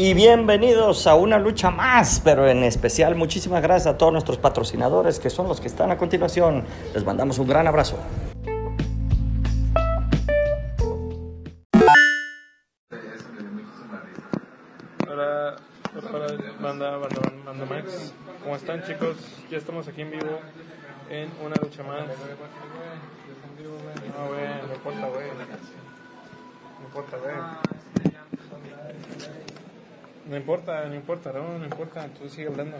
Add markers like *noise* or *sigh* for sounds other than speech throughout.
y bienvenidos a una lucha más, pero en especial muchísimas gracias a todos nuestros patrocinadores que son los que están a continuación. Les mandamos un gran abrazo. Hola, banda, banda, banda Max. ¿Cómo están chicos? Ya estamos aquí en vivo en una lucha más. No, no importa. No importa, güey. No importa, no importa, no, no importa, tú sigue hablando.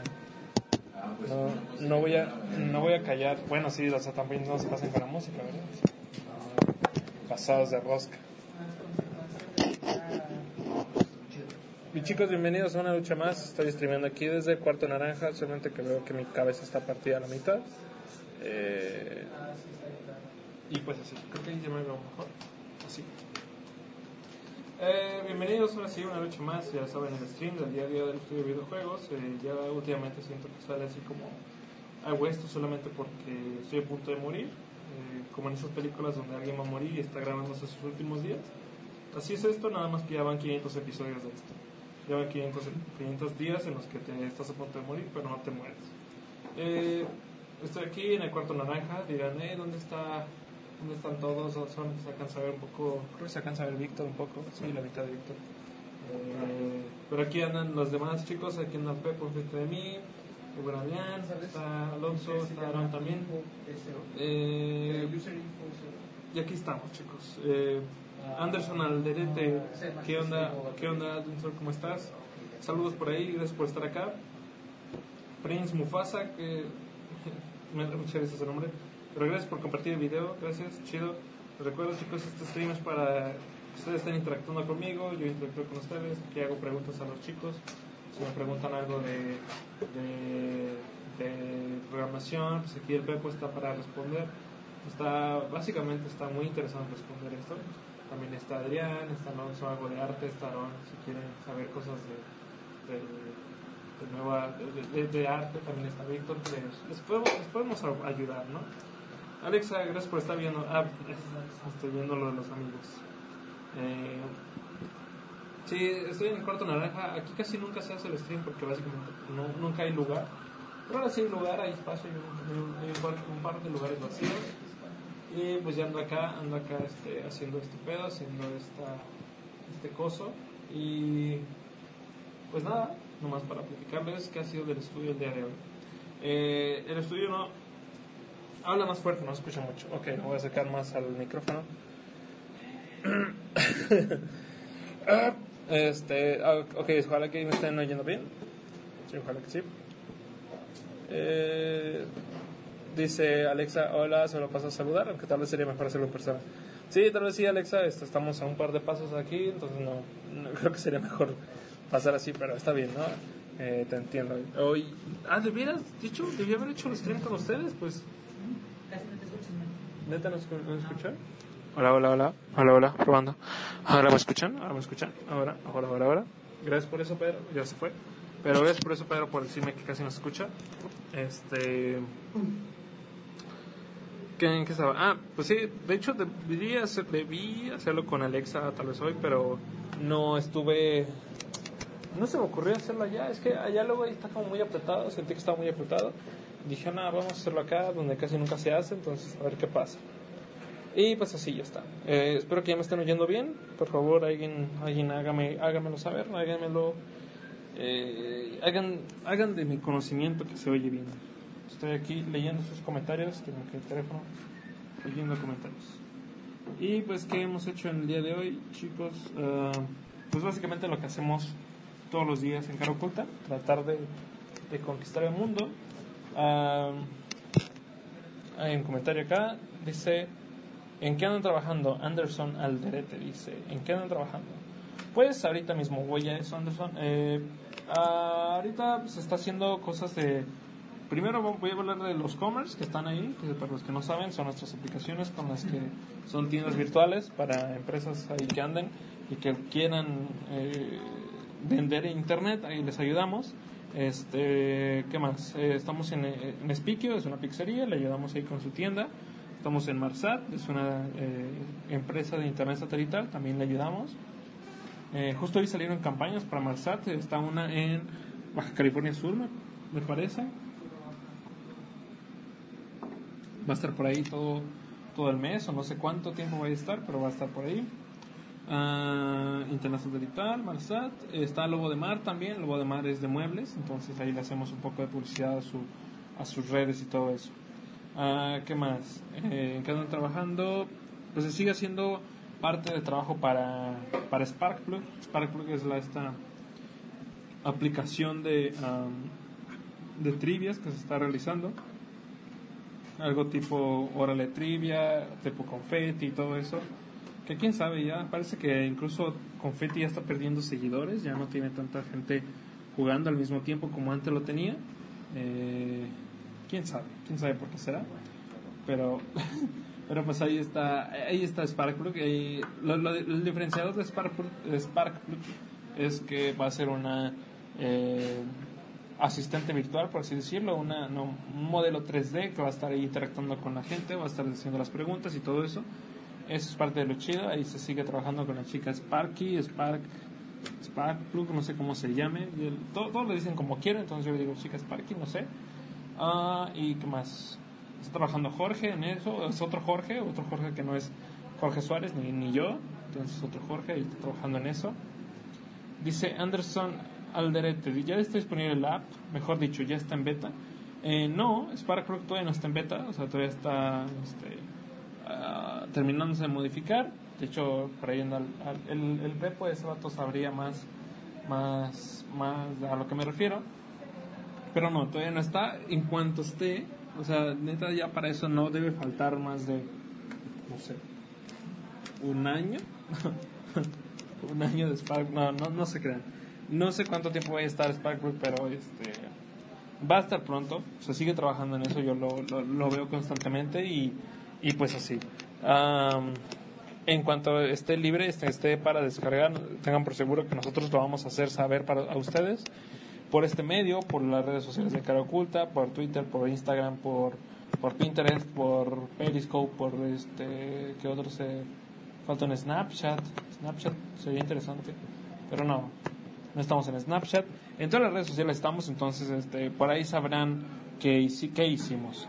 No, no voy a, no voy a callar. Bueno, sí, o sea, también no se pasan con la música, ¿verdad? Pasados de rosca. Y chicos, bienvenidos a una lucha más. Estoy streameando aquí desde el Cuarto Naranja, solamente que veo que mi cabeza está partida a la mitad. Eh, y pues así, creo que ya me veo mejor. Así. Eh, bienvenidos ahora sí una lucha más, ya saben el stream del día a día del estudio de videojuegos. Eh, ya últimamente siento que sale así como hago esto solamente porque estoy a punto de morir, eh, como en esas películas donde alguien va a morir y está grabándose sus últimos días. Así es esto, nada más que ya van 500 episodios de esto. Ya van 500, 500 días en los que te estás a punto de morir, pero no te mueres. Eh, estoy aquí en el cuarto naranja, dirán, eh, ¿dónde está ¿Dónde están todos? Son, se alcanza a ver un poco, creo que se alcanza a ver Víctor un poco, sí, la mitad de Víctor. Eh, pero aquí andan los demás chicos, aquí anda Pepo enfrente de mí, está Adrián, está Alonso, está Aaron también. Eh, y aquí estamos chicos. Eh, Anderson Alderete, ¿qué onda? ¿Qué onda, Anderson? ¿Cómo estás? Saludos por ahí, gracias por estar acá. Prince Mufasa, que *laughs* me da mucha ese nombre. Pero gracias por compartir el video, gracias, chido. Les recuerdo chicos, este stream es para que ustedes estén interactuando conmigo, yo interactúo con ustedes, que hago preguntas a los chicos. Si me preguntan algo de, de, programación, pues aquí el Pepo está para responder. Está, básicamente está muy interesado en responder esto. También está Adrián, está Alonso, algo de arte, está Aaron, si quieren saber cosas de, de, de nueva, de, arte, también está Víctor, les, podemos, les podemos ayudar, ¿no? Alexa, gracias por estar viendo. Ah, estoy viendo lo de los amigos. Eh, sí, estoy en el cuarto naranja. Aquí casi nunca se hace el stream porque básicamente no, nunca hay lugar. Pero ahora sí hay lugar, hay espacio, hay un, par, un par de lugares vacíos. Y pues ya ando acá, ando acá este, haciendo este pedo, haciendo esta, este coso. Y pues nada, nomás para platicarles qué ha sido del estudio el día de hoy. Eh, el estudio no, Habla más fuerte, no escucha mucho. Ok, me voy a acercar más al micrófono. *coughs* este, ok, ojalá que me estén oyendo bien. Sí, ojalá que sí. Eh, dice Alexa, hola, solo paso a saludar, aunque tal vez sería mejor hacerlo en persona. Sí, tal vez sí, Alexa, este, estamos a un par de pasos aquí, entonces no, no creo que sería mejor pasar así, pero está bien, ¿no? Eh, te entiendo. Hoy, ah, ¿de hubieras dicho? ¿Debía haber hecho el stream con ustedes? Pues ¿Neta nos, nos escuchan? Hola, hola, hola. Hola, hola, probando. ¿Ahora me escuchan? ¿Ahora me escuchan? Ahora, ahora, ahora, ahora. Gracias por eso, Pedro. Ya se fue. Pero gracias por eso, Pedro, por decirme que casi no se escucha. Este. ¿Qué, ¿En qué estaba? Ah, pues sí, de hecho debí, hacer, debí hacerlo con Alexa tal vez hoy, pero no estuve. No se me ocurrió hacerlo allá. Es que allá luego ahí está como muy apretado. Sentí que estaba muy apretado dije, nada, vamos a hacerlo acá, donde casi nunca se hace, entonces a ver qué pasa. Y pues así ya está. Eh, espero que ya me estén oyendo bien. Por favor, alguien, alguien hágame, hágamelo saber, háganmelo. Eh, hagan, hagan de mi conocimiento que se oye bien. Estoy aquí leyendo sus comentarios, tengo que el teléfono, leyendo comentarios. Y pues, ¿qué hemos hecho en el día de hoy, chicos? Uh, pues básicamente lo que hacemos todos los días en Cara Oculta, tratar de, de conquistar el mundo hay un comentario acá, dice, ¿en qué andan trabajando? Anderson Alderete dice, ¿en qué andan trabajando? Pues ahorita mismo a eso, Anderson. Eh, ahorita se está haciendo cosas de... Primero voy a hablar de los commerce que están ahí, para los que no saben son nuestras aplicaciones con las que son tiendas virtuales para empresas ahí que anden y que quieran eh, vender internet, ahí les ayudamos. Este, ¿qué más? Eh, estamos en, en Spikio, es una pizzería, le ayudamos ahí con su tienda. Estamos en Marsat, es una eh, empresa de internet satelital, también le ayudamos. Eh, justo hoy salieron campañas para Marsat. Está una en Baja California Sur, me, me parece. Va a estar por ahí todo, todo el mes, o no sé cuánto tiempo va a estar, pero va a estar por ahí. Ah, Internacional Digital, Marsat. Está Lobo de Mar también. Lobo de Mar es de muebles, entonces ahí le hacemos un poco de publicidad a, su, a sus redes y todo eso. Ah, ¿Qué más? Eh, ¿En qué andan trabajando? Pues se sigue haciendo parte de trabajo para, para Sparkplug. Sparkplug es la, esta aplicación de, de trivias que se está realizando. Algo tipo Órale Trivia, tipo Confetti y todo eso. Que quién sabe, ya parece que incluso Confetti ya está perdiendo seguidores, ya no tiene tanta gente jugando al mismo tiempo como antes lo tenía. Eh, quién sabe, quién sabe por qué será. Pero, *laughs* pero pues ahí está, ahí está Sparkplug. y lo, lo- el diferenciador de Sparkplug, Sparkplug es que va a ser una eh, asistente virtual, por así decirlo, una, no, un modelo 3D que va a estar ahí interactuando con la gente, va a estar haciendo las preguntas y todo eso. Eso es parte de lo chido. Ahí se sigue trabajando con la chica Sparky, Spark, Sparkplug, no sé cómo se llame. Todos le dicen como quieren, entonces yo le digo chica Sparky, no sé. Ah, ¿Y qué más? Está trabajando Jorge en eso. Es otro Jorge, otro Jorge que no es Jorge Suárez ni, ni yo. Entonces otro Jorge y está trabajando en eso. Dice Anderson Alderete, ¿ya está disponible la app? Mejor dicho, ¿ya está en beta? Eh, no, Sparkplug todavía no está en beta, o sea, todavía está este, ah, terminándose de modificar. De hecho, por ahí anda el, el, Pepo de ese vato sabría más, más, más a lo que me refiero. Pero no, todavía no está. En cuanto esté, o sea, neta, ya para eso no debe faltar más de, no sé, un año. *laughs* un año de Spark. No, no, no se crean. No sé cuánto tiempo va a estar Sparkplug, pero este va a estar pronto. Se sigue trabajando en eso, yo lo, lo, lo veo constantemente y, y pues así. Am, en cuanto esté libre, esté, esté para descargar, tengan por seguro que nosotros lo vamos a hacer saber para a ustedes por este medio, por las redes sociales de Cara Oculta, por Twitter, por Instagram, por, por Pinterest, por Periscope, por este, que otros se falta en Snapchat. Snapchat sería interesante, pero no, no estamos en Snapchat. En todas las redes sociales estamos, entonces este, por ahí sabrán qué, qué hicimos.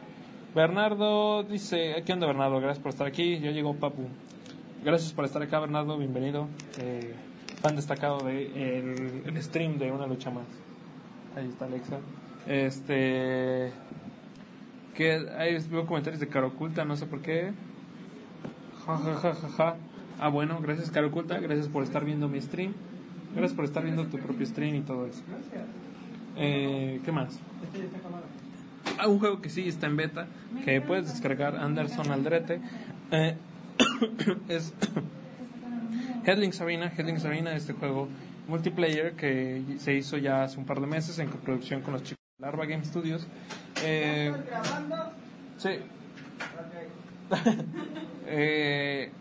Bernardo dice, ¿qué onda Bernardo? Gracias por estar aquí. Yo llego Papu. Gracias por estar acá Bernardo, bienvenido. Eh, fan destacado de el, el stream de Una Lucha Más. Ahí está Alexa. Este... Que ahí veo comentarios de Caro Oculta, no sé por qué. Ja, ja, ja, ja, ja. Ah, bueno, gracias Caro Oculta, gracias por estar viendo mi stream. Gracias por estar viendo tu propio stream y todo eso. Eh, ¿Qué más? Un juego que sí está en beta, que puedes descargar Anderson Aldrete. Eh, *coughs* es *coughs* Headlings Arena. Headlings Arena, este juego multiplayer que se hizo ya hace un par de meses en coproducción con los chicos de Larva Game Studios. Eh, sí. *laughs* eh,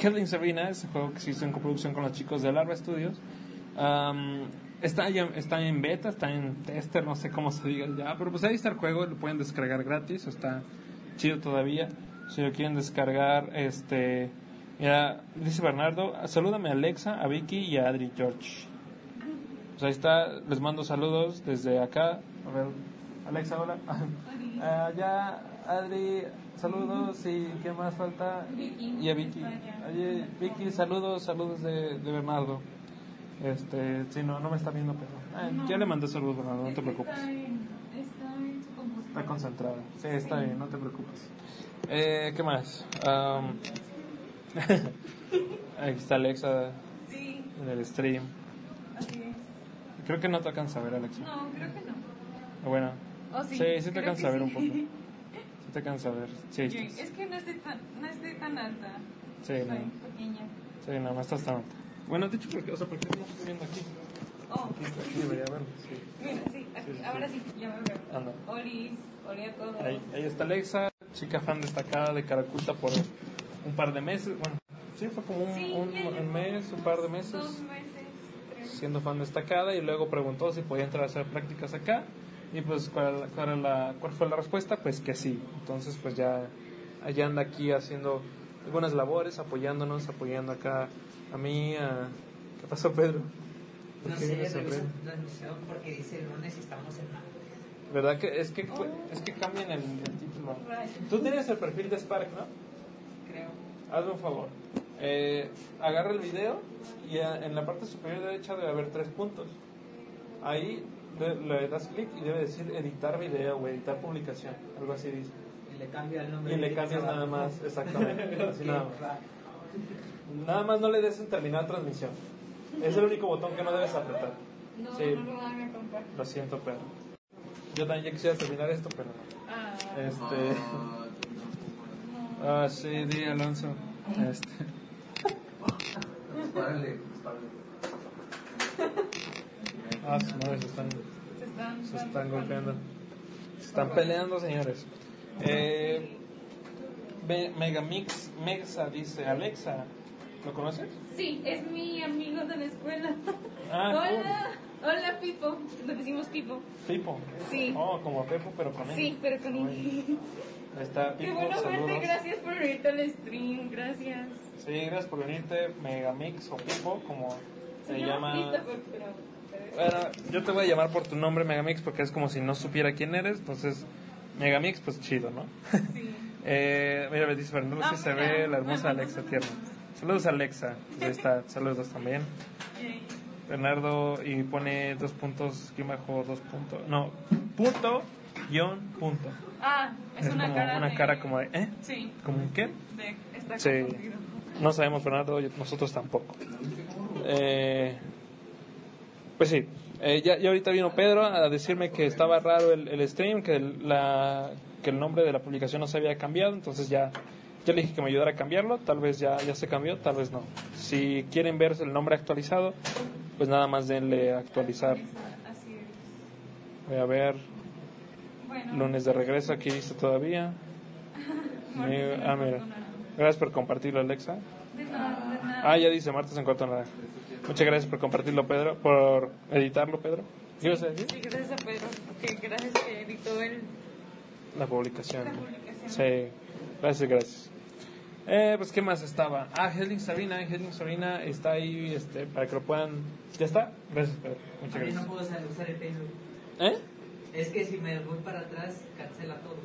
Headlings Arena es un juego que se hizo en coproducción con los chicos de Larva Studios. Está, ya, está en beta, está en tester, no sé cómo se diga ya, pero pues ahí está el juego, lo pueden descargar gratis, está chido todavía. Si lo quieren descargar, este, mira, dice Bernardo, salúdame a Alexa, a Vicky y a Adri George. Pues ahí está, les mando saludos desde acá. A ver, Alexa, hola. *laughs* Ya, Adri, saludos y ¿qué más falta? Vicky. Y a Vicky. Oye, Vicky, saludos, saludos de, de Bernardo. Este, sí, no, no me está viendo, pero ah, ya le mandé saludos, Bernardo, no te preocupes. Está en, está en su computadora. Está concentrada. Sí, está bien, no te preocupes. Eh, ¿Qué más? Am, *laughs* Ahí está Alexa Sí, en el stream. así es. Creo que no te alcanza a ver, Alexa. No, creo que no. Bueno, ¿O sí? sí, sí te alcanza a ver un sí. poco. *laughs* Sí te alcanza a ver. Sí, es que no estoy tan, no estoy tan alta. sí, Soy no. pequeña. Sí, no, no estás tan alta. Bueno, de hecho, porque, o sea, ¿por qué no estoy viendo aquí? Oh, Aquí, aquí debería verlo, sí. mira, sí, aquí, Sí, sí, ahora sí. sí, ya me veo. Anda. Olis, Oli a todos. Ahí, ahí está Alexa, chica fan destacada de Caraculta por un par de meses. Bueno, sí, fue como un, Sí, un- ya un llevo mes, un par de Dos meses meses, tres. siendo fan destacada y luego preguntó si podía entrar a hacer prácticas acá. Y pues, ¿cuál, cuál, era la, ¿cuál fue la respuesta? Pues que sí. Entonces, pues ya, allá anda aquí haciendo algunas labores, apoyándonos, apoyando acá a mí, a, ¿Qué pasó, Pedro? ¿Por No sé, sonriendo? transmisión porque dice lunes y estamos en martes. ¿Verdad que es que es que cambian el, el título? Tú tienes el perfil de Spark, ¿no? Creo. Hazme un favor. Eh, agarra el video y a- en la parte superior derecha debe haber tres puntos. Ahí le, le das clic y debe decir editar video o editar publicación, algo así dice. Y le cambia el nombre. Y le cambias nada más, exactamente. *laughs* Así nada más. Nada más no le des en terminar transmisión. Es el único botón que no debes apretar. No, Sí. no lo van a comprar. Lo siento, pero. Yo también ya quisiera terminar esto, pero. Ah, Este. *laughs* Ah, sí, di Alonso. Este. Párale, *laughs* Ah, sus madres se están, se están, se están golpeando. Se están peleando, señores. Eh, Megamix Mexa dice: Alexa, ¿lo conoces? Sí, es mi amigo de la escuela. Ah, *laughs* hola, hola Pipo. Le decimos Pipo. Pipo. Sí. Oh, como Pepo, pero con él. Sí, pero con Ahí está Qué Pipo, bueno saludos. verte, gracias por venirte al stream, gracias. Sí, gracias por venirte, Megamix o Pipo, como se, llama. Christopher, pero, pero- Bueno, yo te voy a llamar por tu nombre, Megamix, porque es como si no supiera quién eres, entonces, Megamix, pues chido, ¿no? Sí. *laughs* eh, mira, me dice Fernando, Ah, sí se ve la hermosa Alexa tierna. Saludos, Alexa. Pues ahí está, saludos también. Bernardo, y pone dos puntos, aquí bajo dos puntos, no, punto, guion, punto. Ah, es, una como cara una de... cara como de, ¿eh? Sí, ¿Como un qué? de... Está Sí. confundido. No sabemos, Fernando, y nosotros tampoco. Eh, pues sí, eh, ya, ya ahorita vino Pedro a decirme que estaba raro el, el stream, que el, la, que el nombre de la publicación no se había cambiado, entonces ya, ya le dije que me ayudara a cambiarlo, tal vez ya, ya se cambió, tal vez no. Si quieren ver el nombre actualizado, pues nada más denle actualizar. Voy a ver, lunes de regreso, aquí dice todavía. *laughs* ah, mira. Gracias por compartirlo, Alexa. Nada, nada. Ah, ya dice martes en cuarto naranja. Muchas gracias por compartirlo, Pedro, por editarlo, Pedro. ¿Qué ibas a decir? Sí, gracias a Pedro, que gracias que editó el, La publicación. la publicación. Sí, gracias, gracias. Eh, pues, ¿qué más estaba? Ah, Hedling Sabina. Hedling Sabina está ahí este, para que lo puedan. ¿Ya está? Gracias, Pedro. Muchas mí no gracias. puedo usar usar el Facebook. ¿Eh? Es que si me voy para atrás, cancela todo.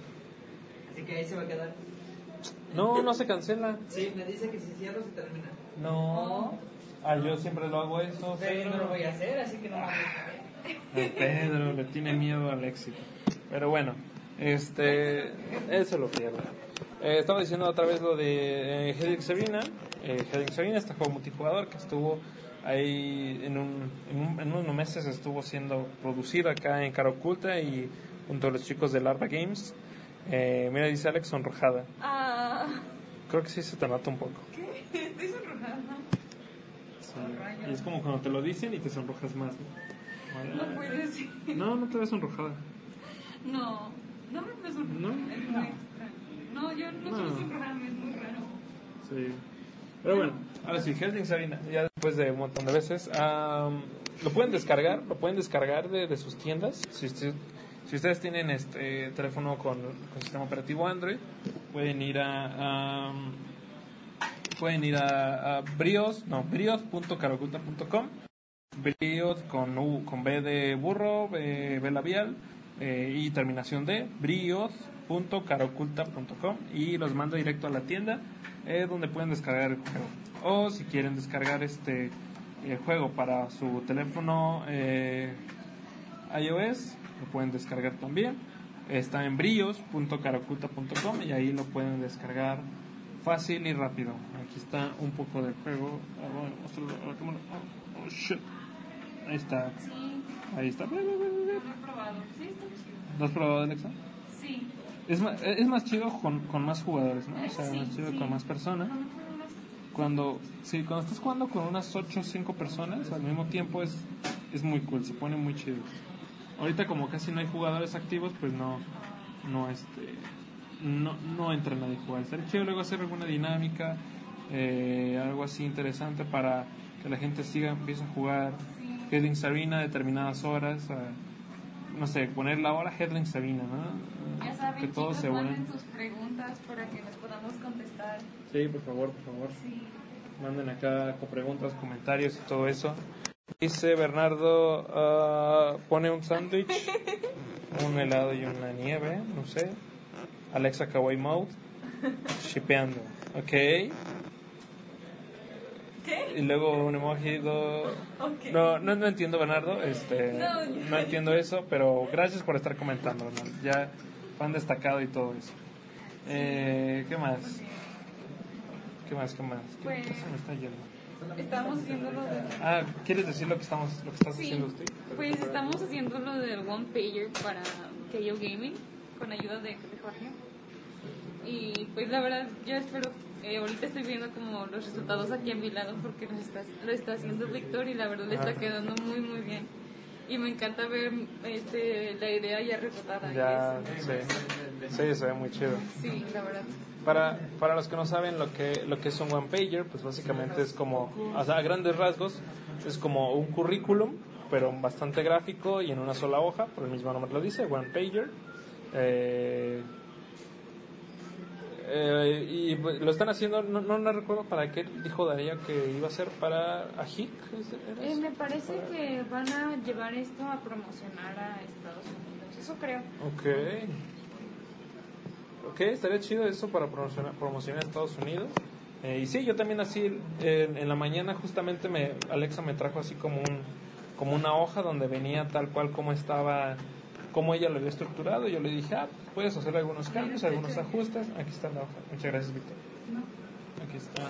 Así que ahí se va a quedar. No, no se cancela. Sí, me dice que si cierro se termina. No. Ah, yo siempre lo hago eso. Pero yo no lo voy a hacer, así que no me voy a El Pedro le tiene miedo al éxito. Pero bueno, este, eso lo pierde. Eh, estaba diciendo otra vez lo de eh, Hedrick Sabina. Eh, Hedrick Sabina, este juego multijugador que estuvo ahí en, un, en, un- en unos meses estuvo siendo producido acá en Cara Oculta y junto a los chicos de Larva Games. Eh, mira, dice Alex sonrojada. Ah, Creo que sí se te nota un poco. ¿qué? *laughs* Estoy sonrojada. Sí. Y es como cuando te lo dicen y te sonrojas más. ¿no? No puede ser. No, no te ves sonrojada. No, no me puedo sonrojar. ¿No? Es muy extraño. No, yo no, No. suelo sonrojarme, es muy raro. Sí. Pero bueno, ahora sí, Helsing Sabina, ya después de un montón de veces, am, lo pueden descargar, lo pueden descargar de, de sus tiendas. Si, usted- si ustedes tienen este teléfono con, con sistema operativo Android, pueden ir a, am, pueden ir a, a brios, no, brios.caroculta.com, brios con U, con B de burro, B, B labial eh, y terminación de brios.caroculta.com y los manda directo a la tienda eh, donde pueden descargar el juego. O si quieren descargar este juego para su teléfono eh, iOS, lo pueden descargar también. Está en brillos.caraculta.com y ahí lo pueden descargar fácil y rápido. Aquí está un poco del juego. Ah. Oh, oh. Ahí está. Ahí está. lo he probado. Sí, está chido. ¿Lo has probado, Alexa? Sí. Es más, es más chido con, con más jugadores, ¿no? O sea, Sí, más chido sí. con más personas. No, no. Cuando, sí, cuando estás jugando con unas 8 o 5 personas al mismo tiempo es, es muy cool, se pone muy chido. Ahorita como casi no hay jugadores activos, pues no, no, este, no, no entra nadie a jugar. Estaría chido luego hacer alguna dinámica, eh, algo así interesante para que la gente siga, empiece a jugar Sí. Headling Sabina determinadas horas, a, no sé, poner la hora Headling Sabina, ¿no? Ya saben, que todos chicos, se manden sus preguntas para que les podamos contestar. Sí, por favor, por favor. Sí. Manden acá preguntas, comentarios y todo eso. Dice Bernardo, ah, pone un sándwich, *laughs* un helado y una nieve, no sé. Alexa Kawaii Mode, shipeando. Ok. ¿Qué? Y luego un emoji. No, no, no entiendo, Bernardo. Este, No, no entiendo eso, pero gracias por estar comentando, Bernardo. Ya fan destacado y todo eso. Eh, ¿Qué más? ¿Qué más? ¿Qué más? ¿Qué, Pues- qué se me está yendo? Estamos haciendo lo de... Ah, ¿quieres decir lo que estamos, lo que estás Sí, haciendo usted? pues estamos haciendo lo del One Pager para KO Gaming con ayuda de, de Jorge. Y pues la verdad, yo espero, eh, ahorita estoy viendo como los resultados aquí a mi lado porque los está, lo está haciendo Víctor y la verdad le está quedando muy muy bien. Y me encanta ver este, la idea ya rebotada. y Ya, sí. Sí, se ve muy chido. Sí, la verdad. Para, para los que no saben lo que, lo que es un one pager, pues básicamente es como, o sea, a grandes rasgos, es como un currículum, pero bastante gráfico y en una sola hoja, por el mismo nombre lo dice, one pager. Eh, eh, y pues, lo están haciendo, no, no, no recuerdo para qué dijo Daría que iba a ser para AJIC. ¿era Eh, me parece que van a llevar esto a promocionar a Estados Unidos. Eso creo. Ok. Ok, estaría chido eso para promocionar, promocionar a Estados Unidos. Eh, y sí, yo también así, en la mañana justamente me, Alexa me trajo así como un como una hoja donde venía tal cual como estaba, como ella lo había estructurado. Yo le dije, ah, puedes hacer algunos cambios, algunos ajustes. Aquí está la hoja. Muchas gracias, Víctor. Aquí está.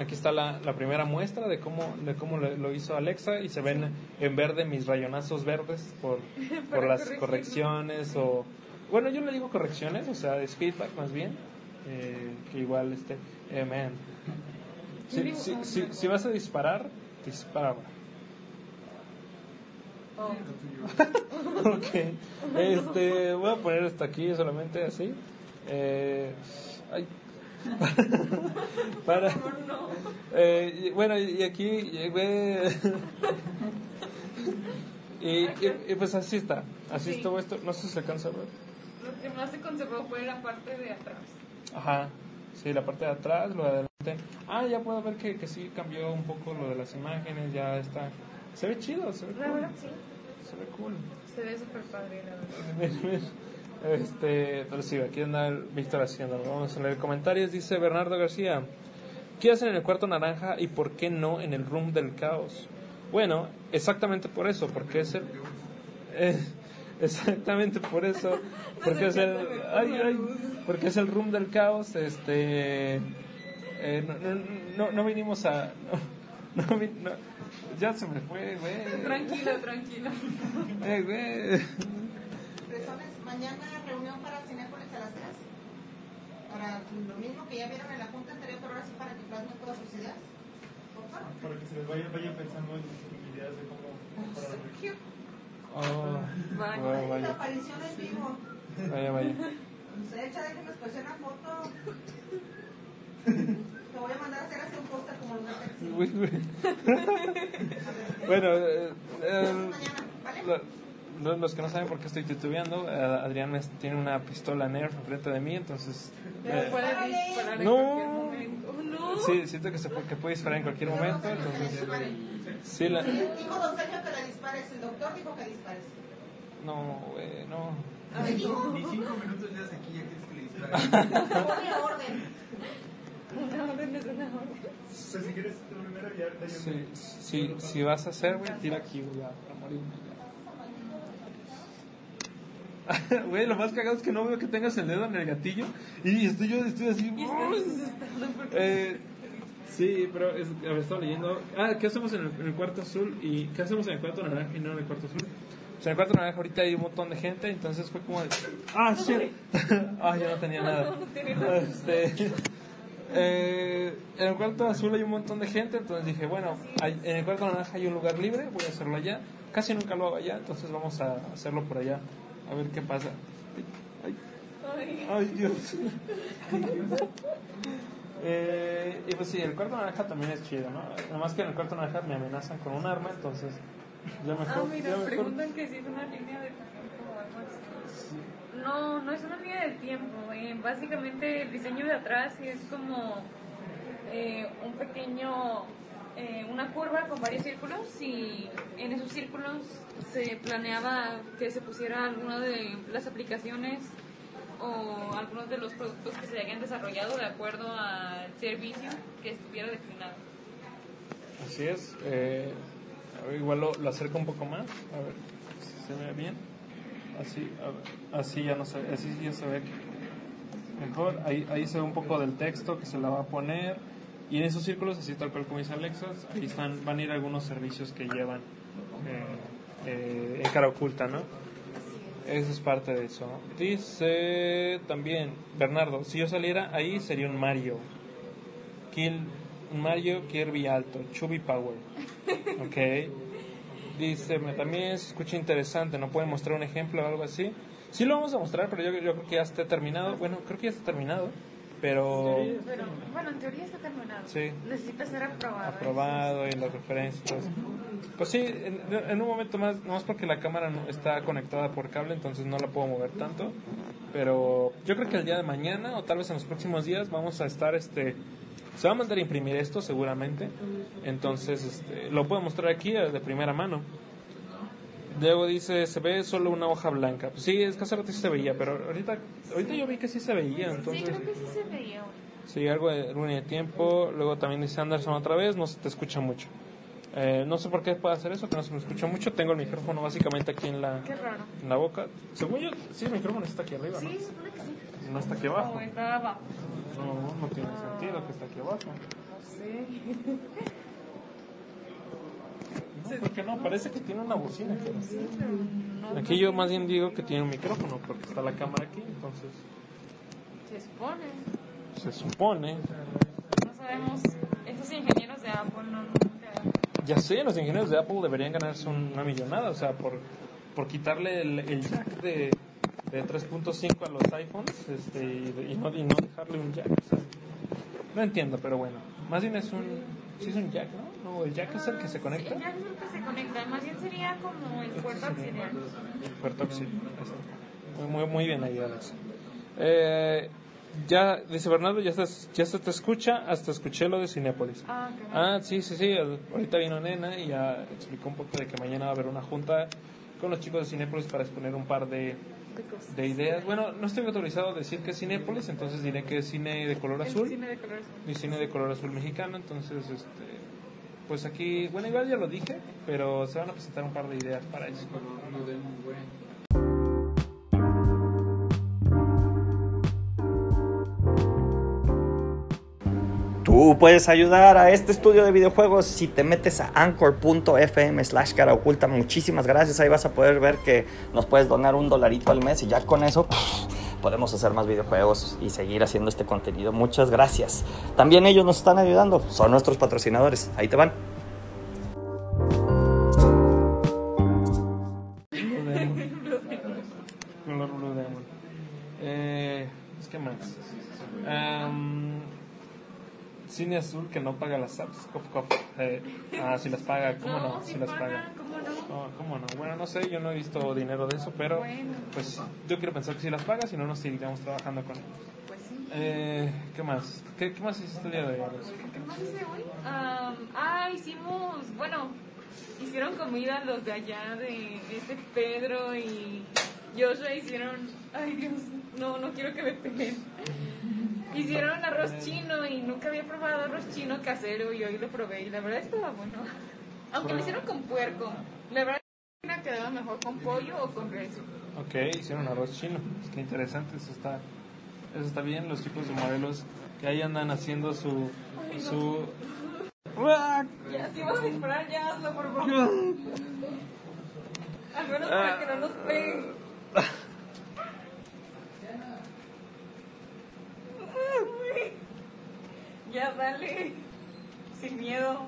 Aquí está la, la primera muestra de cómo, de cómo lo, hizo Alexa y se ven en verde mis rayonazos verdes por, *laughs* por las corregirlo. correcciones o... Bueno, yo le digo correcciones, o sea, es feedback más bien, eh, que igual este... Eh, man. Si, si, si, si vas a disparar, dispara. Oh. *laughs* ok. Este, voy a poner esto aquí solamente así. Eh, ay. *laughs* Para. Eh, y- bueno, y aquí. *laughs* y, y- y pues así está. Así Sí. estuvo esto. No sé si se alcanza a ver. Lo que más se conservó fue la parte de atrás. Ajá. Sí, la parte de atrás, lo de adelante. Ah, ya puedo ver que, que sí cambió un poco lo de las imágenes. Ya está. Se ve chido, se ve La cool. verdad, sí. Se ve cool. Se ve súper padre, la verdad. *laughs* Este, pero sí, aquí anda Víctor haciendo. Vamos a leer comentarios. Dice Bernardo García: ¿Qué hacen en el cuarto naranja y por qué no en el room del caos? Bueno, exactamente por eso, porque es el. eh, exactamente por eso, *laughs* porque es el. Ay, ay, porque es el room del caos. Este. eh, no, no, no, no vinimos a. *laughs* No, ya se me fue, güey. Tranquilo, tranquilo. Eh, güey. Personas, mañana reunión para Cinépolis a las 3. Para lo mismo que ya vieron en la junta anterior, pero ahora sí para que plasmen todas sus ideas. Por favor. Para que se les vaya, vayan pensando en ideas de cómo mejorar. Oh, Vaya. vaya, La vaya, aparición en vivo. vaya, vaya. Se echa, déjenme pues una foto. *laughs* Te voy a mandar a hacer así un póster como. Uy, güey. *laughs* bueno, eh, eh, lo- lo- los que no saben por qué estoy titubeando, eh, Adrián tiene una pistola Nerf enfrente de mí, entonces... Pero eh, puede disparar en No. cualquier momento. Oh, no. sí, siento que, se puede, que puede disparar en cualquier momento, entonces... Sí, la... Sí, dijo Don Sergio que le dispares. El doctor dijo que dispares. No, güey, no. ¿Me dijo? Ni cinco minutos ya aquí, ya quieres que le dispare. *laughs* Pone orden. Una orden es una orden. O sea, si quieres tú primero, ya, yo- Sí, sí, si vas a hacer, güey, tira aquí, güey, ya, para. *laughs* Güey, lo más cagado es que no veo que tengas el dedo en el gatillo y estoy yo estoy así. Porque... Eh, sí, pero es, a ver, estaba leyendo. Ah, ¿qué hacemos en el, en el cuarto azul? ¿Y qué hacemos en el cuarto naranja y no en el cuarto azul? Pues en el cuarto naranja ahorita hay un montón de gente, entonces fue como de, ah, shit. *laughs* ah, ya no tenía nada. No tenía nada. Este, eh, en el cuarto azul hay un montón de gente, entonces dije, bueno, hay- en el cuarto naranja hay un lugar libre, voy a hacerlo allá. Casi nunca lo hago allá, entonces vamos a hacerlo por allá, a ver qué pasa. Ay, Ay. Ay, Dios. Eh, y pues sí, el cuarto naranja también es chido, ¿no? Nada más que en el cuarto naranja me amenazan con un arma, entonces Ya mejor, Ah, mira, ya mejor. preguntan que si es una línea de tiempo o algo así. No, no es una línea del tiempo. eh, Básicamente el diseño de atrás es como eh, un pequeño, eh, una curva con varios círculos y en esos círculos se planeaba que se pusiera alguna de las aplicaciones o algunos de los productos que se hayan desarrollado de acuerdo al servicio que estuviera destinado. Así es. igual lo, lo acerco un poco más. A ver si se ve bien. Así, así ya no se ve, así ya se ve mejor. Ahí, ahí se ve un poco del texto que se la va a poner. Y en esos círculos, así tal cual como dice Alexas, ahí están, van a ir algunos servicios que llevan eh, eh, en cara oculta, ¿no? Eso es parte de eso. Dice también, Bernardo, si yo saliera ahí sería un Mario. Kill, un Mario Kirby alto, Chubby Power. *laughs* Ok. Dice, me- también se escucha interesante, ¿no pueden mostrar un ejemplo o algo así? Sí lo vamos a mostrar, pero yo, yo creo que ya está terminado. Bueno, creo que ya está terminado, pero Pero bueno, en teoría está terminado. Sí. Necesita ser aprobado. aprobado y las referencias. todo eso. Pues sí, en, en un momento más, no más porque la cámara no está conectada por cable, entonces no la puedo mover tanto. Pero yo creo que el día de mañana o tal vez en los próximos días vamos a estar, este, se va a mandar a imprimir esto seguramente. Entonces, este, lo puedo mostrar aquí eh, de primera mano. Luego dice, se ve solo una hoja blanca. Pues sí, es que hace rato sí se veía, pero ahorita, ahorita yo vi que sí se veía, Sí, entonces... creo que sí se veía. Sí, algo de línea de tiempo. Luego también dice Anderson otra vez, no se te escucha mucho. Eh, no sé por qué puede hacer eso, que no se me escucha mucho. Tengo el micrófono básicamente aquí en la, en la boca. Según yo, sí, el micrófono está aquí arriba, ¿no? Sí, supone que sí. No está aquí abajo. O está abajo. No, no tiene sentido que está aquí abajo. No sé. No, ¿por qué no? Parece que tiene una bocina. aquí. Aquí yo más bien digo que tiene un micrófono, porque está la cámara aquí, entonces se supone. se supone. No sabemos. Esos ingenieros de Apple no nunca. Ya sé, los ingenieros de Apple deberían ganarse una millonada, o sea, por, por quitarle el, el jack de, de 3.5 a los iPhones este, y, y no, y no dejarle un jack. o sea, no entiendo, pero bueno. Más bien es un... Sí es un jack, ¿no? No, el jack es el que se conecta. Sí, ya es el que se conecta. Más bien sería como el puerto auxiliar. Puerto auxiliar. Muy, muy, muy bien ahí, Alex. Eh, ya, dice Bernardo, ya, estás, ya se te escucha, hasta escuché lo de Cinépolis. Ah, raro. Ah, sí, sí, sí. el- Ahorita vino Nena y ya explicó un poco de que mañana va a haber una junta con los chicos de Cinépolis para exponer un par de, Qué cosa. de ideas. Bueno, no estoy autorizado a decir que es Cinépolis, entonces diré que es cine de color El azul cine de color azul. y cine de color azul mexicano. Entonces, este, pues aquí, bueno, igual ya lo dije, pero se van a presentar un par de ideas para eso. Puedes ayudar a este estudio de videojuegos si te metes a anchor.fm slash cara oculta. Muchísimas gracias. Ahí vas a poder ver que nos puedes donar un dolarito al mes y ya con eso podemos hacer más videojuegos y seguir haciendo este contenido. Muchas gracias. También ellos nos están ayudando. Son nuestros patrocinadores. Ahí te van. Eh, que más. Am, cine azul que no paga las apps. Cof, cof. Eh, ah, si las paga, ¿cómo no? si Si las paga, paga. ¿cómo no? No, ¿Cómo no? Bueno, no sé, yo no he visto dinero de eso, pero Bueno. pues yo quiero pensar que si las paga, si no, nos seguiremos trabajando con ellos. Pues sí. Eh, ¿Qué más? ¿Qué, qué más hiciste el día de hoy? ¿Qué más hice hoy? Am, ah, hicimos, bueno, hicieron comida los de allá, de este Pedro y Joshua hicieron, ay Dios, no, no quiero que me peguen. Hicieron arroz chino y nunca había probado arroz chino casero y hoy lo probé y la verdad estaba bueno. Aunque lo hicieron con puerco, la verdad ha quedado mejor con pollo o con res. Ok, hicieron arroz chino. Es que interesante, eso está, eso está bien. Los chicos de modelos que ahí andan haciendo su... su... Ya, si vas a disparar, ya hazlo, por favor. Al menos para que no nos peguen. *laughs* *laughs* Dale. Sin miedo.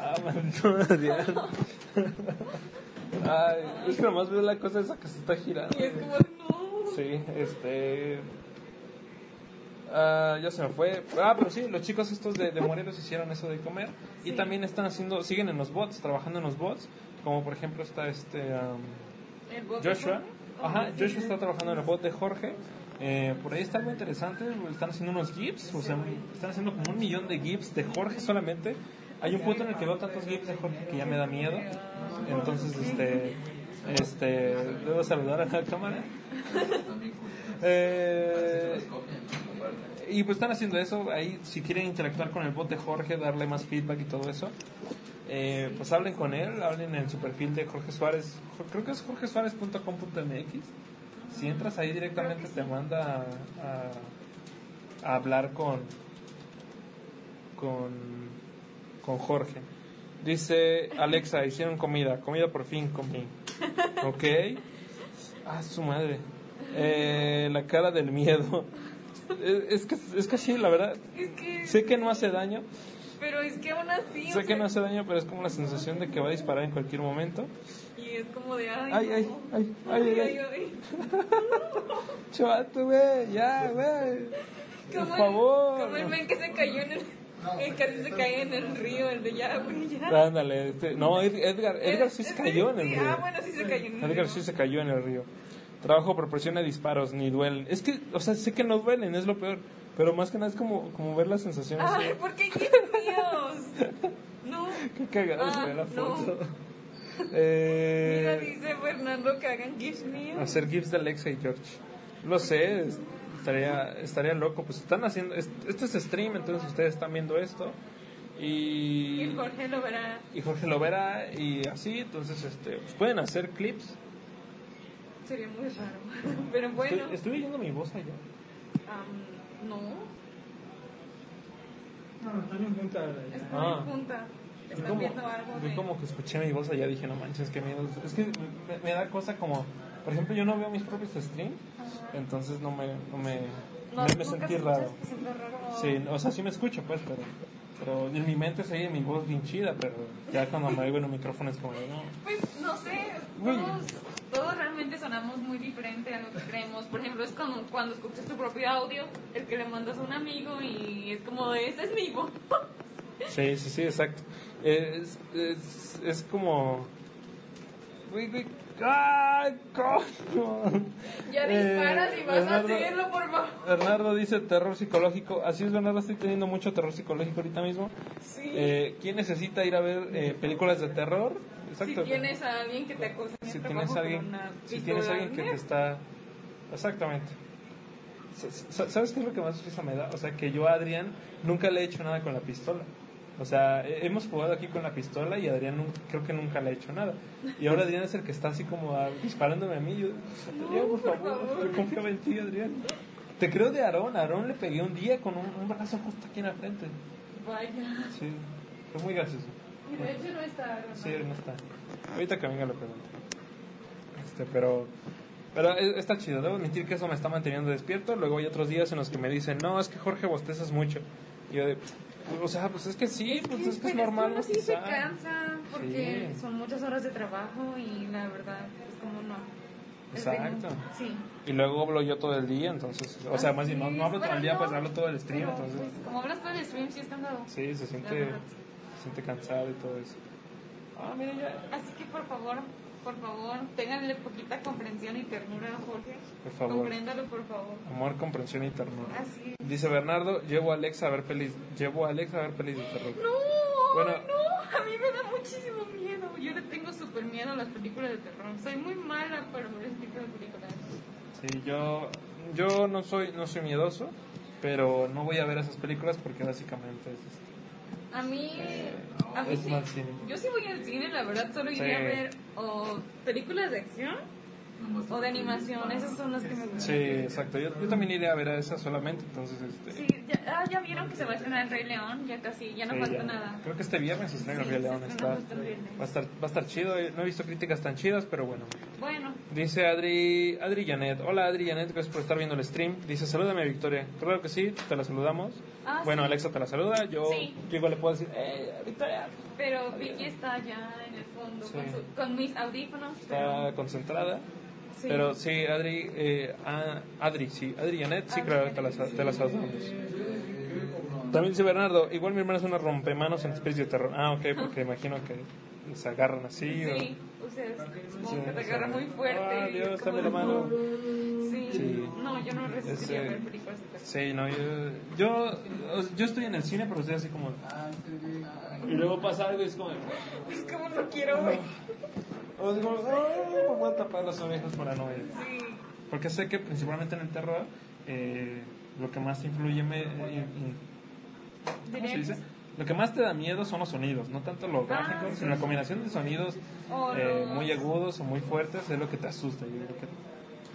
Ah, maldito Adrián. Ay, es que nomás veo la cosa esa que se está girando. Y es como, no. Sí, este... Ah, ya se me fue. Ah, pero sí, los chicos estos de, de Morelos hicieron eso de comer. Y también están haciendo, siguen en los bots, trabajando en los bots. Como por ejemplo está este um, El bot Joshua. Ajá, Oh, sí, Joshua sí. está trabajando en el bot de Jorge. Eh, por ahí está algo interesante. Están haciendo unos GIFs. O sea, están haciendo como un millón de GIFs de Jorge solamente. Hay un punto en el que veo tantos GIFs de Jorge que ya me da miedo. Entonces, este. Este. Debo saludar a la cámara. *laughs* Eh, y pues están haciendo eso. Ahí, si quieren interactuar con el bot de Jorge, darle más feedback y todo eso, eh, pues hablen con él, hablen en su perfil de Jorge Suárez. Creo que es jorgesuárez.com.mx. Si entras ahí directamente, te manda a, a hablar con, con, con Jorge. Dice Alexa, hicieron comida, comida por fin comí. *laughs* Ok. Ah, su madre. Eh, la cara del miedo. Es, es que, es que sí, la verdad. Es que, Sé que no hace daño. pero es que aún así. o Sé que no hace daño, pero es como la sensación de que va a disparar en cualquier momento. Y es como de, ay, Ay, ay, no. ay, ay, ay. ay. *laughs* Chato, güey, ya, güey. Por favor. Como el men que se cayó en el. el casi se cae en el río, el de ya, güey, ya. Ándale, este, no, *laughs* Ed- Edgar, Edgar sí se cayó en el río. Ah, bueno, sí se cayó en el Edgar río. sí se cayó en el río. Trabajo proporciona disparos, ni duelen. Es que, o sea, sé que no duelen, es lo peor. Pero más que nada es como, como ver la sensación así. Ay, ¿por qué míos? *laughs* No. Qué cagado se Ah, ve la no. Foto. Mira, Eh, dice Fernando que hagan gifs míos. hacer gifs de Alexa y George. Lo sé, es- estaría, estaría loco. Pues están haciendo. es- Esto es stream, entonces ustedes están viendo esto. Y, Y Jorge lo verá. y Jorge lo verá y así. Entonces, este, pues pueden hacer clips. Sería muy raro. *laughs* Pero bueno. Estoy, estoy oyendo mi voz allá. no. No, están en punta. Está Ah. en punta. Están como, viendo algo de. como que escuché mi voz allá, dije, no manches, qué miedo. Es que me, me da cosa como, por ejemplo, yo no veo mis propios streams, entonces no me, no me, No, me, me sentí raro. raro. Sí, o sea, sí me escucho, pues, pero, pero en mi mente se oye mi voz bien chida, pero ya cuando me oigo en un micrófono es como, no. Pues no sé, todos, todos realmente sonamos muy diferente a lo que creemos. Por ejemplo, es como cuando escuchas tu propio audio, el que le mandas a un amigo y es como, esta es mi voz. Sí, sí, sí, exacto. Es, es, es como... ¡Ay, coño! Ya Eh, disparas y vas Bernardo- a hacerlo, por favor. Bernardo dice terror psicológico. Así es, Bernardo, estoy teniendo mucho terror psicológico ahorita mismo. Sí. Eh, ¿Quién necesita ir a ver eh, películas de terror? si tienes a alguien que te el si tienes a alguien, si tienes a alguien que te ¿eh? está... Exactamente. Sa- sa- ¿Sabes qué es lo que más risa me da? O sea, que yo a Adrián nunca le he hecho nada con la pistola. O sea, he- hemos jugado aquí con la pistola y Adrián creo que nunca le ha hecho nada. Y ahora Adrián es el que está así como a- disparándome a mí. Yo, Adrián, por favor, yo confiaba en ti, Adrián. Te creo de Aarón. Aarón le pegué un día con un, un brazo justo aquí en la frente. Vaya. Sí, fue muy gracioso. Y de hecho no está. ¿no? Sí, no está. Ahorita que venga lo pregunto. Este, pero. Pero e- está chido, debo admitir que eso me está manteniendo despierto. Luego hay otros días en los que me dicen, no, es que Jorge bostezas mucho. Y yo de, o sea, pues es que sí, pues es que es pero normal uno sí se cansa porque Sí. son muchas horas de trabajo y la verdad es como no. Es Exacto. de- Sí. Y luego hablo yo todo el día, entonces, o sea, más bien no, no hablo es, todo el día, no, pues hablo todo el stream, pero, entonces, pues, como hablas todo el stream, sí es cansado. sí, se siente, se siente cansado y todo eso. Ah, mira ya. Así que por favor, por favor, ténganle poquita comprensión y ternura a Jorge. Por favor. Compréndalo, por favor. Amor, comprensión y ternura. Así es. Dice Bernardo, llevo a Alexa a ver pelis, llevo a Alexa a ver pelis de terror. No, Bueno. no, a mí me da muchísimo miedo. Yo le tengo súper miedo a las películas de terror. Soy muy mala para ver ese tipo de películas. Sí, yo, yo no soy, no soy miedoso, pero no voy a ver esas películas porque básicamente es este, A mí, a mí sí. mal cine. Yo sí voy al cine, la verdad, solo iría a ver o películas de acción o de animación. Esas son las que me gustan. Sí, exacto. Yo, yo también iré a ver a esa solamente, entonces este. Sí, ya, ah, ya vieron que se va a estrenar El Rey León, ya casi, ya no sí, falta ya. nada. Creo que este viernes se estrena El Rey León. Está, va, a estar, va a estar chido. eh, No he visto críticas tan chidas, pero bueno. Bueno, Dice Adri, Adri Janet. Hola Adri Janet, gracias por estar viendo el stream. Dice, salúdame Victoria. Claro que sí, te la saludamos. Ah, bueno, sí. Alexa te la saluda. Yo, Sí. yo igual le puedo decir, eh, Victoria. pero Vicky está ya en el fondo Sí. con, su- con mis audífonos. Está pero- concentrada. Pero sí, Adri, eh, ah, Adri, sí, Adri y Anet, sí, claro, te las, te las adoramos. También dice Bernardo, igual mi hermana es una rompemanos en Espíritu de Terror. Ah, ok, porque *laughs* imagino que se agarran así. Sí, o, como que te agarran muy fuerte. Ah, Dios, como- la mano. Sí. Sí. No, yo no resistiría Ese- ver películas de terror. Sí, no, yo, yo, yo estoy en el cine, pero estoy así como... Y luego pasa algo y es como... Es como no quiero, güey. *laughs* O digo, "Ay, me voy a tapar las orejas para no ver. Sí. Porque sé que principalmente en el terror eh, lo que más influye, me, in- ¿cómo se dice? Lo que más te da miedo son los sonidos, no tanto lo gráfico, sí. sino la combinación de sonidos O eh, los- muy agudos o muy fuertes es lo que te asusta. Yo creo que...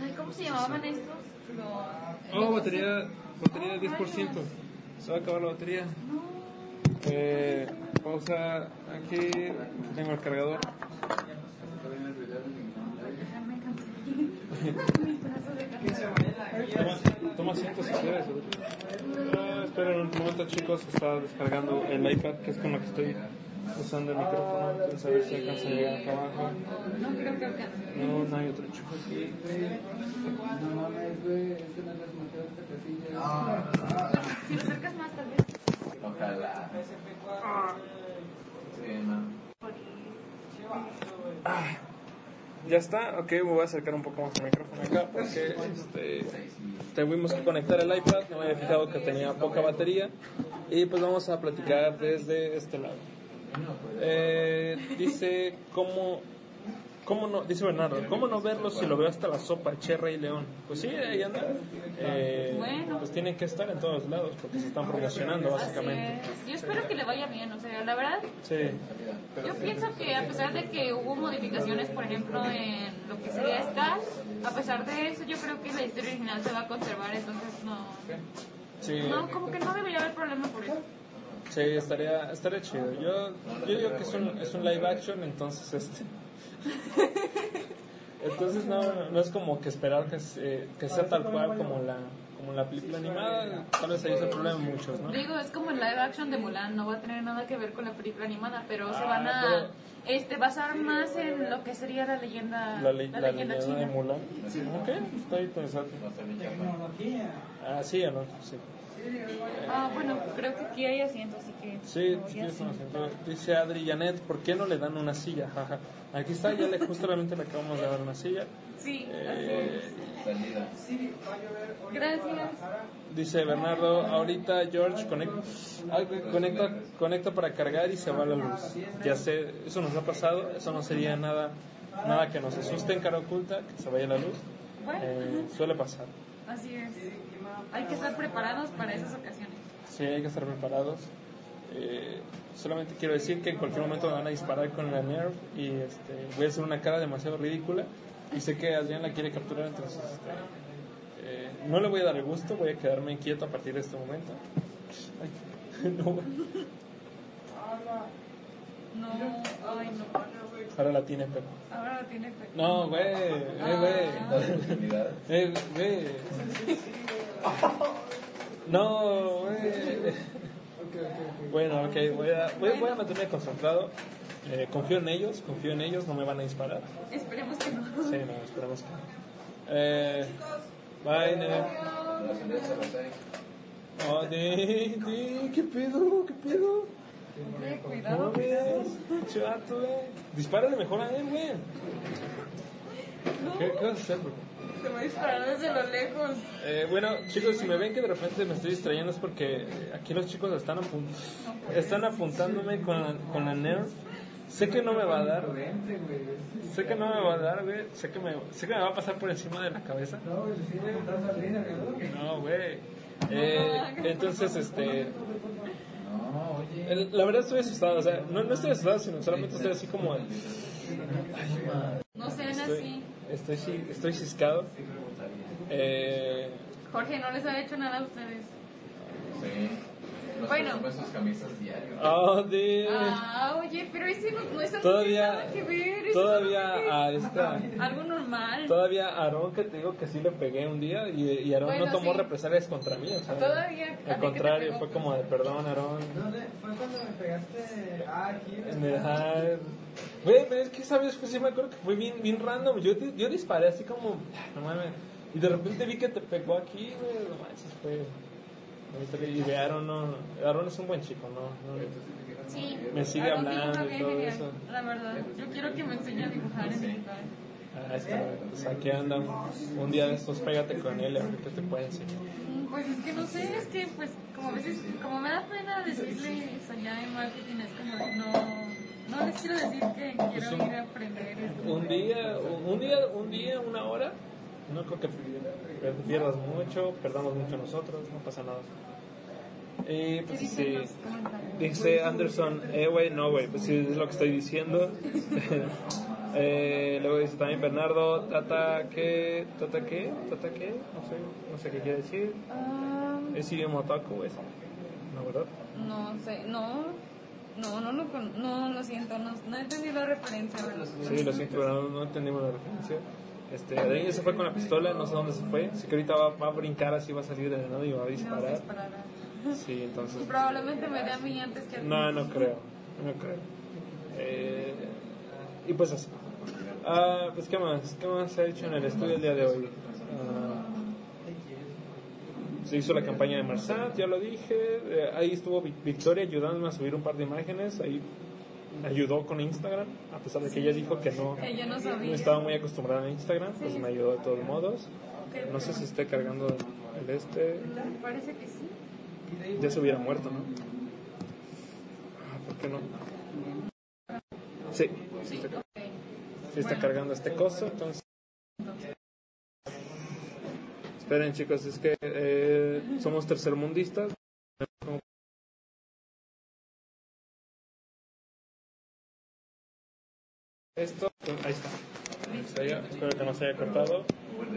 Ay, ¿cómo se llamaban estos? Los... Oh, batería, batería de 10%. Se va a acabar la batería. Eh, pausa aquí, tengo el cargador. *laughs* *laughs* Toma, toma asiento si quieres. Ah, esperen un momento chicos, está descargando el iPad que es con lo que estoy usando el micrófono. Entonces a ver si alcanza a llegar acá abajo. No creo que alcance. No, no hay otro chico. Si lo acercas más, tal vez. Ojalá. Sí, no. Ya está, ok, me voy a acercar un poco más el micrófono acá porque este, tuvimos que conectar el iPad, no había fijado que tenía poca batería y pues vamos a platicar desde este lado. Eh, dice, ¿cómo, cómo no, dice Bernardo, ¿cómo no verlo si lo veo hasta la sopa, Cherry y León? Pues sí, ahí anda. Eh, Bueno. Pues tienen que estar en todos lados porque se están promocionando básicamente. Es. Yo espero que le vaya bien, o sea, la verdad, Sí, yo pienso que a pesar de que hubo modificaciones, por ejemplo, en lo que sería Star, a pesar de eso, yo creo que la historia original se va a conservar, entonces no, sí. no como que no debería haber problema por eso. Sí, estaría, estaría chido. Yo, yo digo que es un, es un live action, entonces este. *laughs* Entonces no, no es como que esperar que, se- que sea tal cual como la, como la película animada. Tal vez ahí es el problema de muchos, ¿no? Digo, es como el live action de Mulan, no va a tener nada que ver con la película animada, pero se Ah, van a pero- este, basar más en lo que sería la leyenda, La, le- la leyenda de china. Mulan. Ok, está interesante. Ah, sí o no, sí. Ah, bueno, creo que aquí hay asiento, así que... Sí, sí, tienes un acento. Dice Adri Janet, ¿por qué no le dan una silla? *laughs* Jaja. Aquí está, ya le, justamente le acabamos de dar una silla. Sí, así Eh, es. Gracias. Dice Bernardo, ahorita George conecta, ay, conecta, conecta para cargar y se va la luz. Ya sé, eso nos ha pasado, eso no sería nada, nada que nos asuste en cara oculta, que se vaya la luz. Eh, suele pasar. Así es. Hay que estar preparados para esas ocasiones. Sí, hay que estar preparados. Eh, solamente quiero decir que en cualquier momento me van a disparar con la Nerf y este, voy a hacer una cara demasiado ridícula. Y sé que Adrián la quiere capturar, entonces este, eh, no le voy a dar el gusto, voy a quedarme quieto a partir de este momento. Ay, *laughs* no, No, ay, no. ahora la tiene Pepe. Ahora tiene efecto. No, güey, eh, güey. Oportunidad. Eh, güey. *laughs* No, güey. Bueno, ok, voy a, voy, voy a mantenerme concentrado. Eh, confío en ellos, confío en ellos, no me van a disparar. Esperemos que no. Sí, no, esperamos que no. Eh, bye, nene. Oh, di, di, ¿qué pedo? ¿Qué pedo? Cuidado. ves, chato, güey. Dispárale mejor a él, güey. ¿Qué, ¿Qué vas a hacer, bro? Te voy a disparar desde lo lejos. Eh, bueno, chicos, si me ven que de repente me estoy distrayendo es porque aquí los chicos están, apun- están apuntándome con la, con la Nerf. Sé que no me va a dar. Sé que no me va a dar, güey. Sé que me, sé que me va a pasar por encima de la cabeza. No, güey. Eh, entonces, este... el- La verdad estoy asustado, o sea, no, no estoy asustado, sino solamente estoy así como... No sean así. Estoy, estoy ciscado. Eh, Jorge no les ha hecho nada a ustedes. Sí. Nos Bueno. ponemos esas camisas diario. Oh, de... Ah, oye, pero ese no, no, no tiene Todavía, nada que ver. eso todavía solamente a es esta... Algo normal. Todavía a Aarón que te digo que sí le pegué un día y, y Aarón Bueno, no tomó sí. represalias contra mí, o sea, Todavía, ¿a ti qué al contrario, fue como de perdón Aarón. ¿Dónde? Fue cuando me pegaste. Ah, aquí. En el. Güey, pero es que sabes, pues sí me acuerdo que fue bien, bien random. Yo, yo disparé así como, "Ay, no mames. Y de repente vi que te pegó aquí, güey. No manches, fue. Y de Aaron, no. Aaron es un buen chico, ¿no? no Sí. Me sigue Aaron hablando dibuja y todo genial, eso. La verdad. Yo quiero que me enseñe a dibujar en digital. Ah, está. Pues aquí anda. Un día de estos, pégate con él, a ver qué te puede enseñar. Mm, Pues es que no sé, es que pues como a veces, como me da pena decirle eso ya en marketing, es como no, no les quiero decir que quiero un- ir a aprender esto. Un día, un día, un día, una hora. No creo que pierdas mucho, perdamos mucho nosotros, no pasa nada. Y ¿Qué pues comentarios? Dice Anderson, eh, güey, no, güey, pues sí, es lo que estoy diciendo. *laughs* eh, luego dice también Bernardo, Tata, ¿qué? ¿Tata qué? ¿Tata qué? No sé, no sé qué quiere decir. Ah, Es idioma otaku, es. No, ¿verdad? no sé, no, no, no, lo con- no, lo siento, no, no he entendido la referencia. Sí, lo siento, pero no, no entendimos la referencia. Este, Adrián ya se fue con la pistola, no sé dónde se fue. Así que ahorita va, va a brincar así, va a salir de la nada y va a disparar. Sí, entonces. Probablemente me dé a mí antes que a. No, no creo. No creo. Eh, y pues así. Ah, pues qué más, qué más se ha hecho en el estudio el día de hoy. Ah, se hizo la campaña de Marsat, ya lo dije. Eh, ahí estuvo Vic- Victoria ayudándome a subir un par de imágenes. Ahí me ayudó con Instagram, a pesar de que ella dijo que no, no no sabía. estaba muy acostumbrada a Instagram, pues me ayudó de todos modos. No sé si esté cargando el este. Parece que sí. Ya se hubiera muerto, ¿no? Ah, ¿Por qué no? Sí, sí está, Ok. sí está cargando este coso, entonces... Esperen chicos, es que eh, somos tercermundistas. Esto, ahí está. Ahí está ya. Espero que no se haya cortado.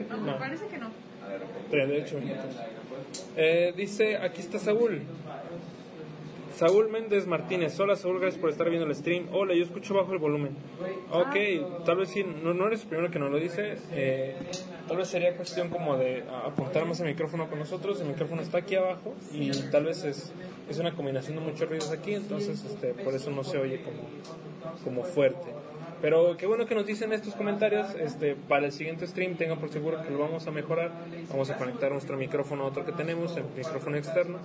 No, me parece que no. 38 minutos. Eh, dice, aquí está Saúl. Saúl Méndez Martínez. Hola Saúl, gracias por estar viendo el stream. Hola, yo escucho bajo el volumen. Ok, tal vez sí, no, no eres el primero que nos lo dice. Eh, tal vez sería cuestión como de apuntar más el micrófono con nosotros. El micrófono está aquí abajo y tal vez es, es una combinación de muchos ruidos aquí, entonces este, por eso no se oye como, como fuerte. Pero qué bueno que nos dicen estos comentarios. Este, para el siguiente stream, tengan por seguro que lo vamos a mejorar. Vamos a conectar nuestro micrófono a otro que tenemos, el micrófono externo,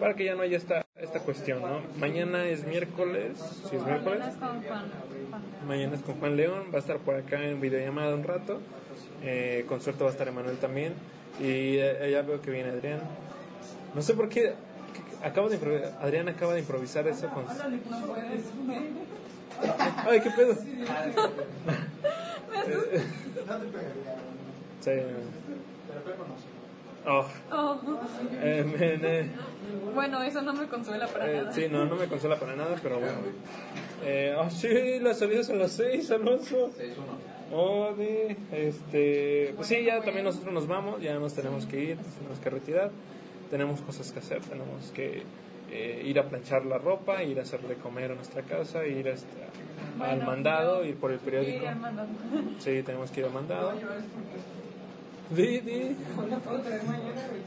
para que ya no haya esta, esta cuestión. ¿no? Mañana es miércoles. Si es miércoles. Mañana es con Juan. Juan. Mañana es con Juan León. Va a estar por acá en videollamada un rato. Eh, con suerte va a estar Emanuel también. Y eh, ya veo que viene Adrián. No sé por qué. Acabo de improvisar, Adrián acaba de improvisar eso con. No. Ay, qué pedo. Sí. Oh, Oh. eh, eh, Bueno, eso no me consuela para eh, nada. sí, no, no me consuela para nada, pero bueno. Eh, oh, sí, las salidas son las 6, Alonso. 6-1. Oh, de, este, pues sí, ya también nosotros nos vamos, ya nos tenemos que ir, nos tenemos que retirar, tenemos cosas que hacer, tenemos que eh, ir a planchar la ropa, ir a hacerle comer a nuestra casa, ir este, a- al Bueno, mandado, ir por el periódico. Sí, al mandado. Sí, tenemos que ir al mandado. Di, di. No puedo traer mañana, güey.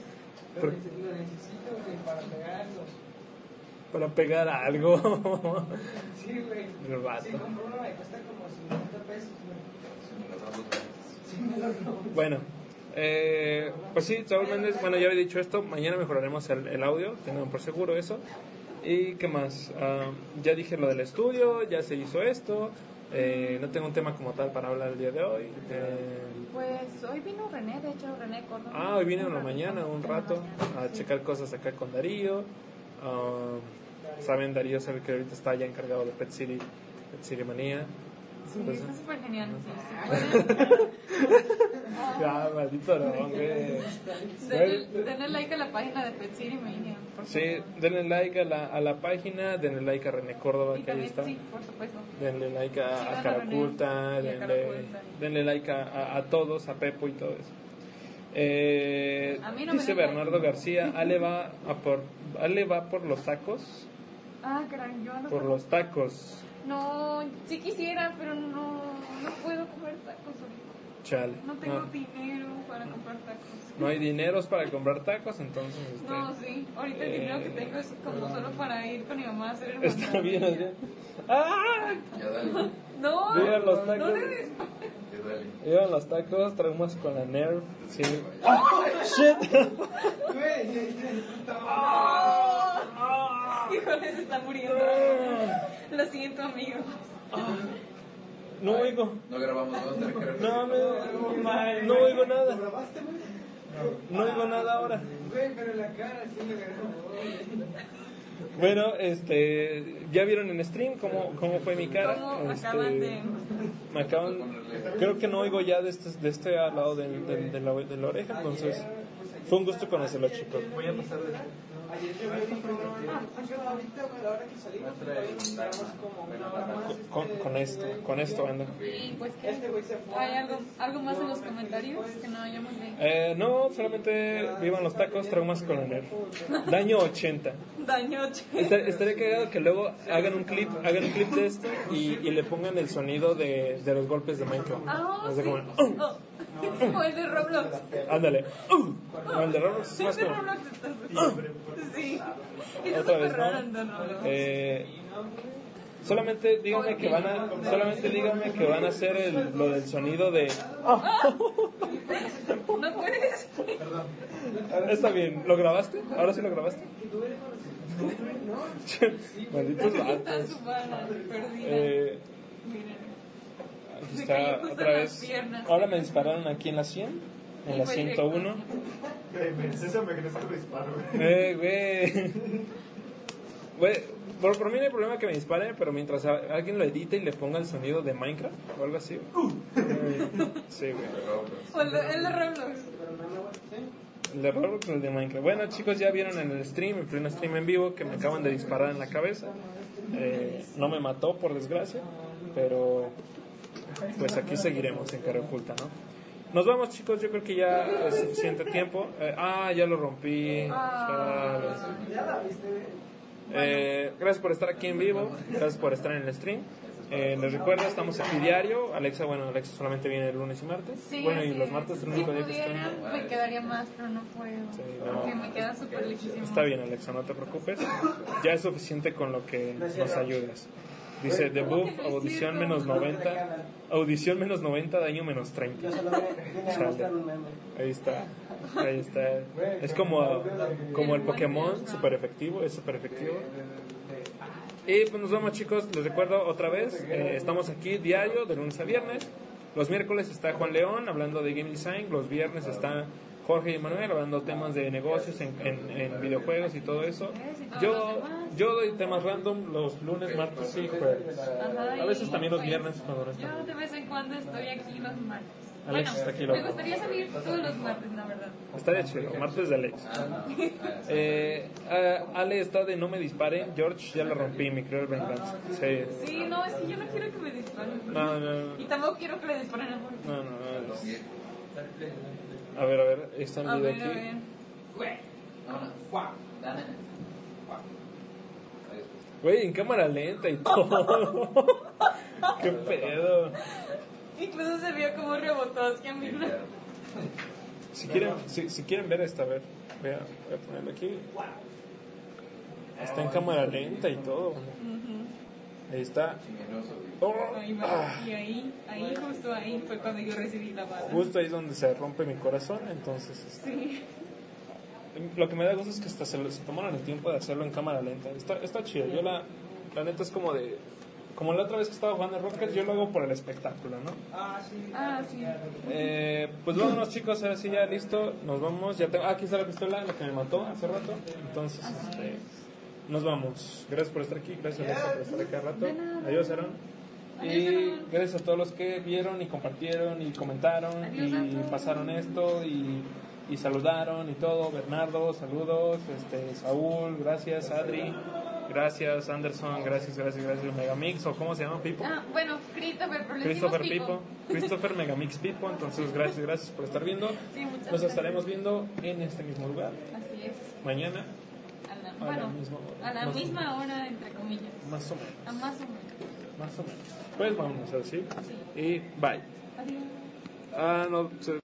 Lo, ¿Por- neces- lo necesito, güey, para pegarlo. Para pegar algo. Sí, güey. El vato. Sí, compré uno, me cuesta como 50 pesos. Sí, me lo robo. Bueno, eh, pues sí, Saúl Méndez, bueno, ya había dicho esto, mañana mejoraremos el, el audio, tengan por seguro eso. ¿Y qué más? Ah, ya dije lo del estudio, ya se hizo esto, eh, no tengo un tema como tal para hablar el día de hoy. eh, Pues hoy vino René, de hecho René Córdoba. ah, hoy vine en la mañana, un rato, a checar cosas acá con Darío. Ah, Saben, Darío sabe que ahorita está ya encargado de Pet City, Pet City Manía. Sí, Pues, está súper genial. *laughs* Ya, maldito no. Denle, denle like a la página de Pet City Mania. Sí, denle like a la, a la página, denle like a René Córdoba, Y que ahí está. sí, por supuesto. Denle like a, Caraculta, y denle, Caraculta. denle like a, a- a todos, a Pepo y todo eso. Eh, no dice. Bernardo García, Ale va, a por, Ale va por los tacos. Ah, caray, yo no Por los tacos. No, sí quisiera, pero no, no puedo comer tacos ahorita. Chale. No tengo No, dinero para comprar tacos. no hay dineros para comprar tacos, entonces. este, No, sí. Ahorita el Eh. dinero que tengo es como solo para ir con mi mamá a hacer el Está bien. ¡Ah! Ya dale. No, Vivan los no tacos. debes. Ya dale. Llevan los tacos, traumas con la Nerf. Sí. ¡Shit! Híjole, se está muriendo. Lo siento, amigo. No oigo. No grabamos otra, creo. No, me, no oigo nada. No oigo nada ahora. Güey, pero la cara sí me ganó. Bueno, este, ya vieron en stream cómo, cómo fue mi cara. ¿Cómo Este, acaban de.? Me acaban, creo que no oigo ya de este, de este lado del- del- de, la, de la oreja, entonces fue un gusto conocerlos chicos. Voy a pasar de... Ayer yo vi un programa. Ahorita, a la hora que salimos, todavía entramos como una hora más. Con, con esto, con esto anda. Y pues que. Este. ¿Hay algo, algo más en los comentarios que no hayamos leído? Eh, no, solamente vivan los tacos, traumas con la *laughs* Nerf. Daño 80. Daño. Estar- Estaría cagado que luego hagan un clip, hagan un clip de esto y, y le pongan el sonido de, de los golpes de Minecraft. Ah, Así sí. como, Oh. *laughs* Como el de Roblox. ándale. Uh, no, el de Roblox es El de Roblox está así. Sí. Está otra súper vez, ¿no? Eh, solamente díganme que van a, solamente díganme que van a hacer el, lo del sonido de. *laughs* No puedes. Está bien, ¿lo grabaste? ¿Ahora sí lo grabaste? *laughs* Malditos vatos. Eh, Miren. Aquí está otra en vez. Ahora me dispararon aquí en la 100, en la Fue directo. 101. César me crees que disparo, güey. Eh, güey. Güey, por, por mí no hay problema que me dispare, pero mientras a- alguien lo edite y le ponga el sonido de Minecraft o algo así. güey. Eh, Sí, güey. O el de, el de Roblox. El de Roblox o el de Minecraft. Bueno, chicos, ya vieron en el stream, el primer stream en vivo, que me acaban de disparar en la cabeza. Eh, no me mató, por desgracia, pero pues aquí seguiremos en cara oculta, ¿no? Nos vamos, chicos. Yo creo que ya es suficiente tiempo. Eh, ah, ya lo rompí. Chale. Eh, gracias por estar aquí en vivo, gracias por estar en el stream. Eh, les recuerdo, estamos aquí diario. Alexa, bueno, Alexa solamente viene el lunes y martes. Sí, bueno, y los es. martes es el Si único día que pudiera, estoy. me quedaría más, pero no puedo. Sí, no. Porque me queda súper lejísimo. Está bien, Alexa, no te preocupes. Ya es suficiente con lo que nos ayudas. Dice, The ¿Cómo que Buff, no es audición menos 90. Audición menos 90, daño menos 30. Chale. Ahí está. Ahí está. Es como, como el Pokémon, súper efectivo, es súper efectivo. Y pues nos vemos chicos, les recuerdo otra vez, eh, estamos aquí diario, de lunes a viernes. Los miércoles está Juan León hablando de game design, los viernes está Jorge y Manuel hablando temas de negocios en, en- en videojuegos y todo eso. Yo, yo doy temas random los lunes, martes y jueves. A veces también los pues, viernes cuando no están. Yo de vez en cuando estoy aquí los martes. Alex bueno, está aquí, me loco. gustaría salir todos los martes, la verdad. Estaría chido, martes de Alex. Eh, ah, Ale está de no me dispare, George ya lo rompí, mi cruel venganza. Sí. Sí, no, es que yo no quiero que me disparen. No, no, no. Y tampoco quiero que le disparen a Jorge. No, no, no. A ver, a ver, está el A video ver, a aquí. ver. Güey, en cámara lenta y todo. *laughs* Qué pedo. Incluso se vio como rebotó hacia mí. Si quieren, si, si quieren ver esta, a ver, vea, voy a ponerlo aquí. Está en cámara lenta y todo. Ahí está. Oh, Ahí va. ah, Y ahí, ahí, justo ahí fue cuando yo recibí la bala. justo ahí es donde se rompe mi corazón, entonces. este, Sí. Lo que me da gusto es que hasta se, lo- se tomaron el tiempo de hacerlo en cámara lenta. Está, está chido. Yo la, la neta es como de... Como la otra vez que estaba jugando Rocket, yo lo hago por el espectáculo, ¿no? Ah, sí. Eh, pues vámonos chicos, ahora sí ya listo, nos vamos. Ya tengo, ah, aquí está la pistola, la que me mató hace rato. Entonces, este, nos vamos. Gracias por estar aquí, gracias Alexa por estar acá rato. Adiós, Aaron. Y gracias a todos los que vieron y compartieron y comentaron Adiós y pasaron esto y, y saludaron y todo. Bernardo, saludos. Este, Saúl, gracias. Adri, Gracias, Anderson. Gracias, gracias, gracias. Megamix, o cómo se llama, Pipo. Ah, bueno, Christopher, pero Christopher decimos Pipo. Christopher Megamix Pipo. Entonces, gracias, gracias por estar viendo. Sí, Nos gracias. estaremos viendo en este mismo lugar. Así es. Mañana, a bueno, la misma hora. A la misma hora, entre comillas. Más o menos. A más o menos. Más o menos. Pues vámonos así. Sí. Y bye. Adiós. Ah, no. Se...